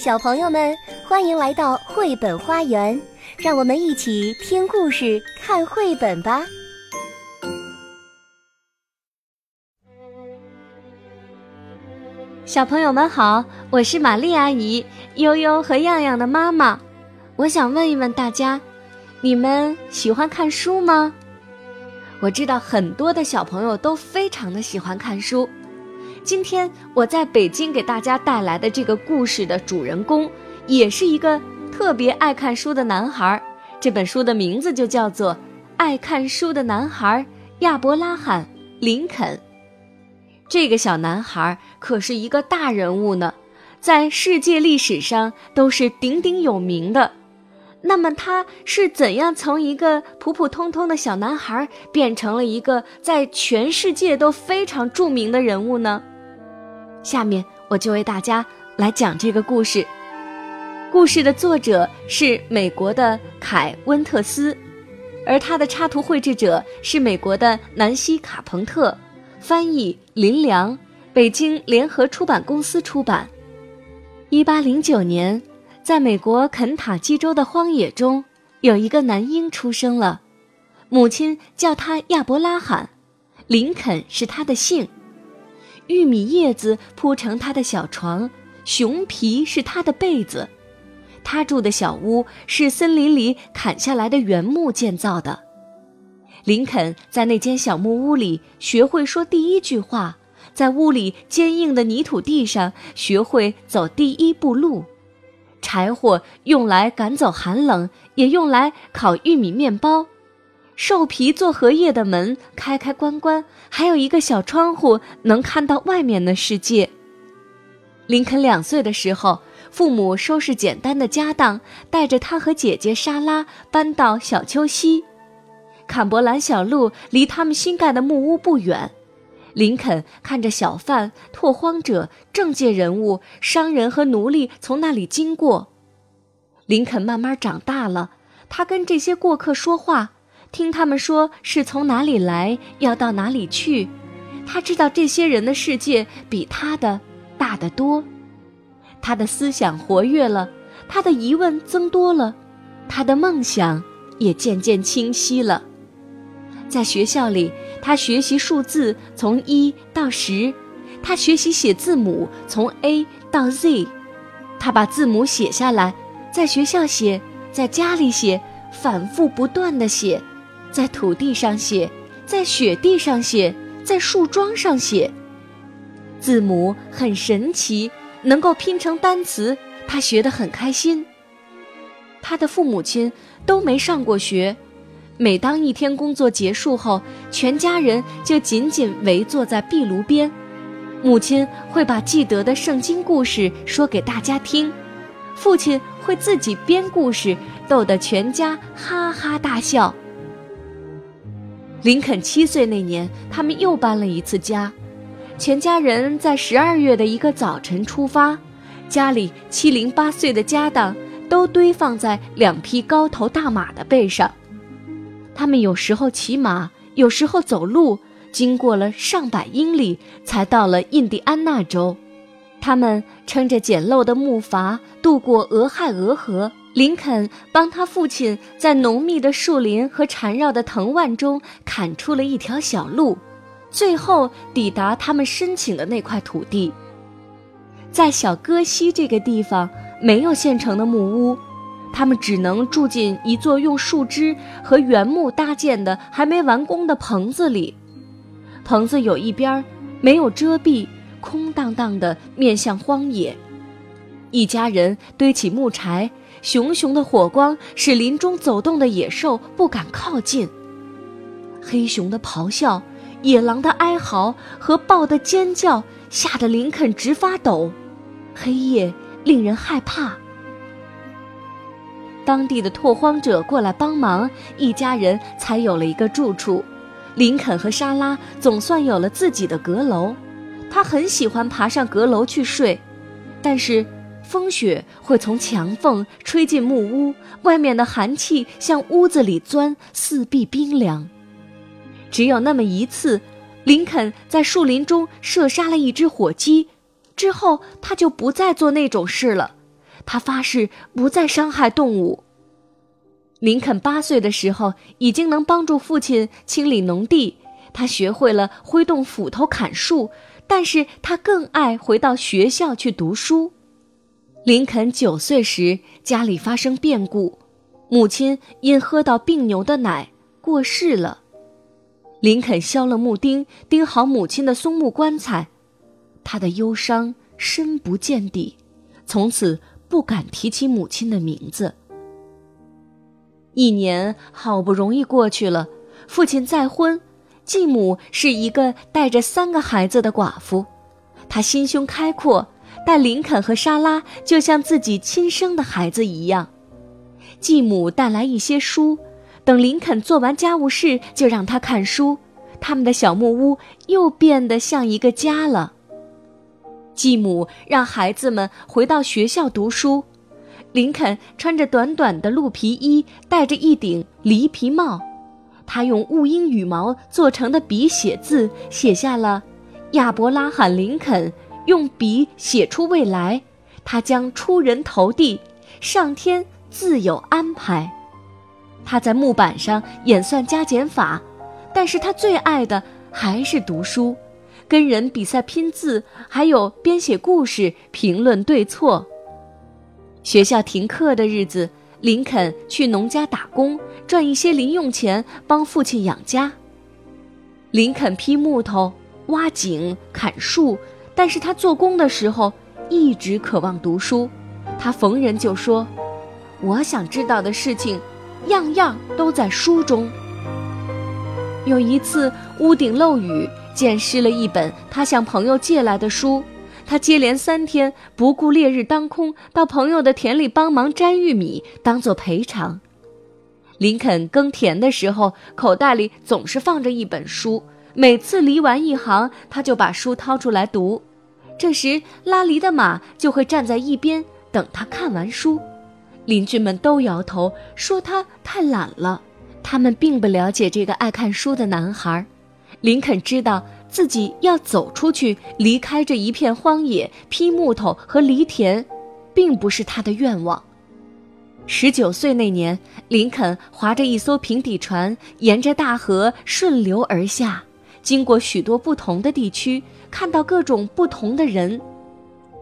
小朋友们，欢迎来到绘本花园，让我们一起听故事、看绘本吧。小朋友们好，我是玛丽阿姨，悠悠和样样的妈妈。我想问一问大家，你们喜欢看书吗？我知道很多的小朋友都非常的喜欢看书。今天我在北京给大家带来的这个故事的主人公，也是一个特别爱看书的男孩。这本书的名字就叫做《爱看书的男孩亚伯拉罕·林肯》。这个小男孩可是一个大人物呢，在世界历史上都是鼎鼎有名的。那么他是怎样从一个普普通通的小男孩变成了一个在全世界都非常著名的人物呢？下面我就为大家来讲这个故事。故事的作者是美国的凯温特斯，而他的插图绘制者是美国的南希卡彭特，翻译林良，北京联合出版公司出版。一八零九年，在美国肯塔基州的荒野中，有一个男婴出生了，母亲叫他亚伯拉罕，林肯是他的姓。玉米叶子铺成他的小床，熊皮是他的被子，他住的小屋是森林里砍下来的原木建造的。林肯在那间小木屋里学会说第一句话，在屋里坚硬的泥土地上学会走第一步路。柴火用来赶走寒冷，也用来烤玉米面包。兽皮做荷叶的门开开关关，还有一个小窗户能看到外面的世界。林肯两岁的时候，父母收拾简单的家当，带着他和姐姐莎拉搬到小丘西。坎伯兰小路离他们新盖的木屋不远。林肯看着小贩、拓荒者、政界人物、商人和奴隶从那里经过。林肯慢慢长大了，他跟这些过客说话。听他们说是从哪里来，要到哪里去，他知道这些人的世界比他的大得多。他的思想活跃了，他的疑问增多了，他的梦想也渐渐清晰了。在学校里，他学习数字从一到十，他学习写字母从 A 到 Z，他把字母写下来，在学校写，在家里写，反复不断的写。在土地上写，在雪地上写，在树桩上写。字母很神奇，能够拼成单词，他学得很开心。他的父母亲都没上过学，每当一天工作结束后，全家人就紧紧围坐在壁炉边，母亲会把记得的圣经故事说给大家听，父亲会自己编故事，逗得全家哈哈大笑。林肯七岁那年，他们又搬了一次家，全家人在十二月的一个早晨出发，家里七零八碎的家当都堆放在两匹高头大马的背上，他们有时候骑马，有时候走路，经过了上百英里，才到了印第安纳州，他们撑着简陋的木筏渡过俄亥俄河。林肯帮他父亲在浓密的树林和缠绕的藤蔓中砍出了一条小路，最后抵达他们申请的那块土地。在小戈西这个地方，没有现成的木屋，他们只能住进一座用树枝和原木搭建的还没完工的棚子里。棚子有一边没有遮蔽，空荡荡的，面向荒野。一家人堆起木柴。熊熊的火光使林中走动的野兽不敢靠近。黑熊的咆哮、野狼的哀嚎和豹的尖叫吓得林肯直发抖。黑夜令人害怕。当地的拓荒者过来帮忙，一家人才有了一个住处。林肯和莎拉总算有了自己的阁楼。他很喜欢爬上阁楼去睡，但是。风雪会从墙缝吹进木屋，外面的寒气向屋子里钻，四壁冰凉。只有那么一次，林肯在树林中射杀了一只火鸡，之后他就不再做那种事了。他发誓不再伤害动物。林肯八岁的时候，已经能帮助父亲清理农地，他学会了挥动斧头砍树，但是他更爱回到学校去读书。林肯九岁时，家里发生变故，母亲因喝到病牛的奶过世了。林肯削了木钉，钉好母亲的松木棺材，他的忧伤深不见底，从此不敢提起母亲的名字。一年好不容易过去了，父亲再婚，继母是一个带着三个孩子的寡妇，她心胸开阔，待林肯和莎拉就像自己亲生的孩子一样。继母带来一些书，等林肯做完家务事，就让他看书，他们的小木屋又变得像一个家了。继母让孩子们回到学校读书。林肯穿着短短的鹿皮衣，戴着一顶狸皮帽。他用雾鹰羽毛做成的笔写字，写下了“亚伯拉罕·林肯用笔写出未来，他将出人头地，上天自有安排。”他在木板上演算加减法，但是他最爱的还是读书，跟人比赛拼字，还有编写故事，评论对错。学校停课的日子，林肯去农家打工，赚一些零用钱，帮父亲养家。林肯劈木头、挖井、砍树，但是他做工的时候一直渴望读书。他逢人就说：“我想知道的事情，样样都在书中。”有一次屋顶漏雨，溅湿了一本他向朋友借来的书。他接连三天不顾烈日当空，到朋友的田里帮忙摘玉米，当做赔偿。林肯耕田的时候，口袋里总是放着一本书，每次犁完一行，他就把书掏出来读。这时，拉犁的马就会站在一边等他看完书。邻居们都摇头说他太懒了，他们并不了解这个爱看书的男孩。林肯知道。自己要走出去，离开这一片荒野，劈木头和犁田，并不是他的愿望。十九岁那年，林肯划着一艘平底船，沿着大河顺流而下，经过许多不同的地区，看到各种不同的人。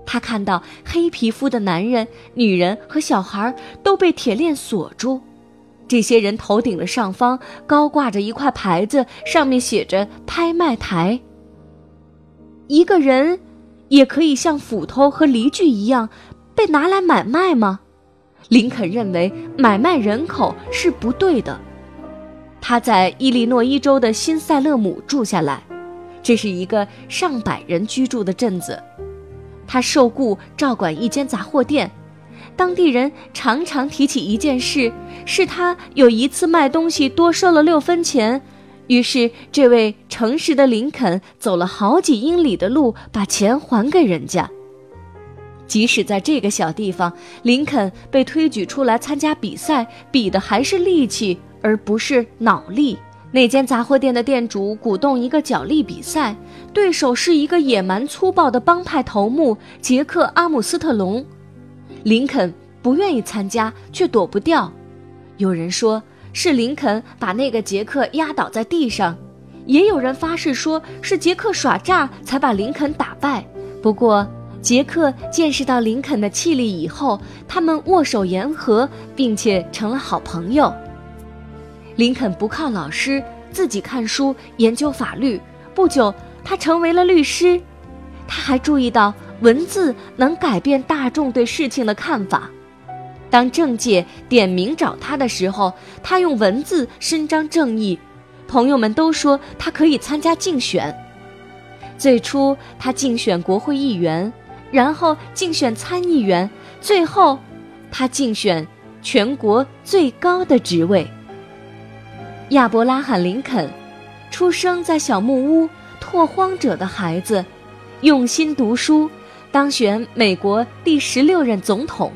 他看到黑皮肤的男人、女人和小孩都被铁链锁住。这些人头顶的上方高挂着一块牌子，上面写着“拍卖台”。一个人也可以像斧头和犁具一样被拿来买卖吗？林肯认为买卖人口是不对的。他在伊利诺伊州的新塞勒姆住下来，这是一个上百人居住的镇子。他受雇照管一间杂货店。当地人常常提起一件事，是他有一次卖东西多收了六分钱，于是这位诚实的林肯走了好几英里的路把钱还给人家。即使在这个小地方，林肯被推举出来参加比赛，比的还是力气而不是脑力。那间杂货店的店主鼓动一个角力比赛，对手是一个野蛮粗暴的帮派头目杰克·阿姆斯特隆。林肯不愿意参加，却躲不掉。有人说是林肯把那个杰克压倒在地上，也有人发誓说是杰克耍诈才把林肯打败。不过，杰克见识到林肯的气力以后，他们握手言和，并且成了好朋友。林肯不靠老师，自己看书研究法律。不久，他成为了律师。他还注意到。文字能改变大众对事情的看法。当政界点名找他的时候，他用文字伸张正义。朋友们都说他可以参加竞选。最初，他竞选国会议员，然后竞选参议员，最后，他竞选全国最高的职位。亚伯拉罕·林肯，出生在小木屋，拓荒者的孩子，用心读书。当选美国第十六任总统，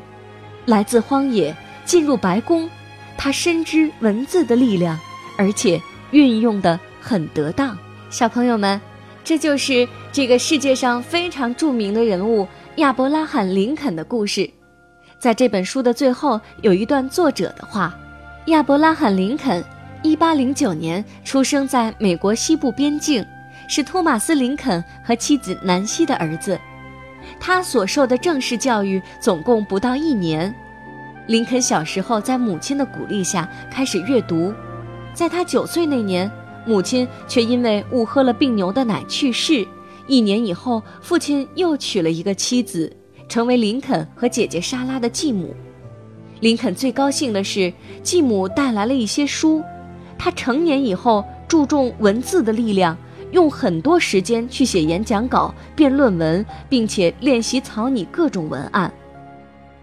来自荒野，进入白宫，他深知文字的力量，而且运用的很得当。小朋友们，这就是这个世界上非常著名的人物亚伯拉罕·林肯的故事。在这本书的最后有一段作者的话：亚伯拉罕·林肯，一八零九年出生在美国西部边境，是托马斯·林肯和妻子南希的儿子。他所受的正式教育总共不到一年。林肯小时候在母亲的鼓励下开始阅读，在他九岁那年，母亲却因为误喝了病牛的奶去世。一年以后，父亲又娶了一个妻子。成为林肯和姐姐莎拉的继母。林肯最高兴的是，继母带来了一些书。他成年以后注重文字的力量，用很多时间去写演讲稿、辩论文，并且练习草拟各种文案。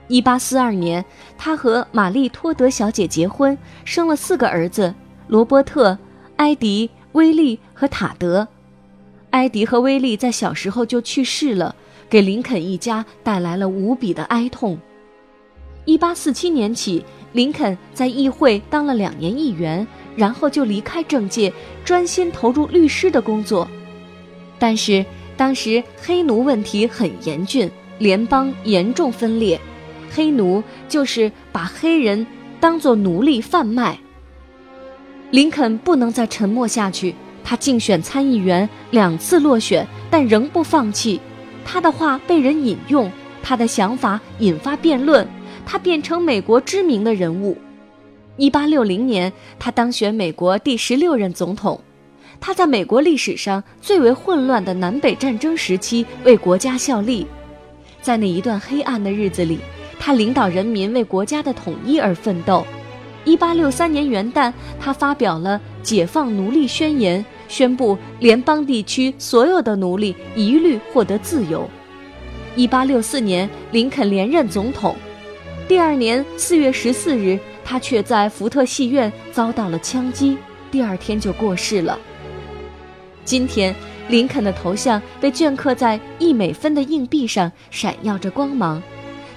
一八四二年，他和玛丽托德小姐结婚，生了四个儿子：罗伯特、埃迪、威利和塔德。埃迪和威利在小时候就去世了。给林肯一家带来了无比的哀痛。一八四七年起，林肯在议会当了两年议员，然后就离开政界，专心投入律师的工作。但是当时黑奴问题很严峻，联邦严重分裂，黑奴就是把黑人当作奴隶贩卖。林肯不能再沉默下去，他竞选参议员两次落选，但仍不放弃。他的话被人引用，他的想法引发辩论，他变成美国知名的人物。一八六零年，他当选美国第十六任总统。他在美国历史上最为混乱的南北战争时期为国家效力，在那一段黑暗的日子里，他领导人民为国家的统一而奋斗。一八六三年元旦，他发表了《解放奴隶宣言》。宣布联邦地区所有的奴隶一律获得自由。一八六四年，林肯连任总统。第二年四月十四日，他却在福特戏院遭到了枪击，第二天就过世了。今天，林肯的头像被镌刻在一美分的硬币上，闪耀着光芒。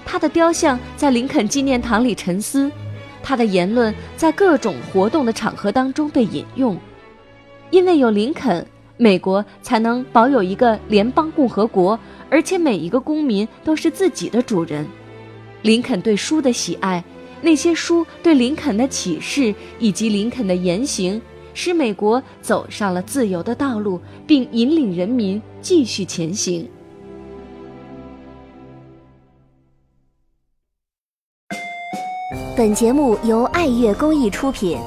他的雕像在林肯纪念堂里沉思，他的言论在各种活动的场合当中被引用。因为有林肯，美国才能保有一个联邦共和国，而且每一个公民都是自己的主人。林肯对书的喜爱，那些书对林肯的启示，以及林肯的言行，使美国走上了自由的道路，并引领人民继续前行。本节目由爱乐公益出品。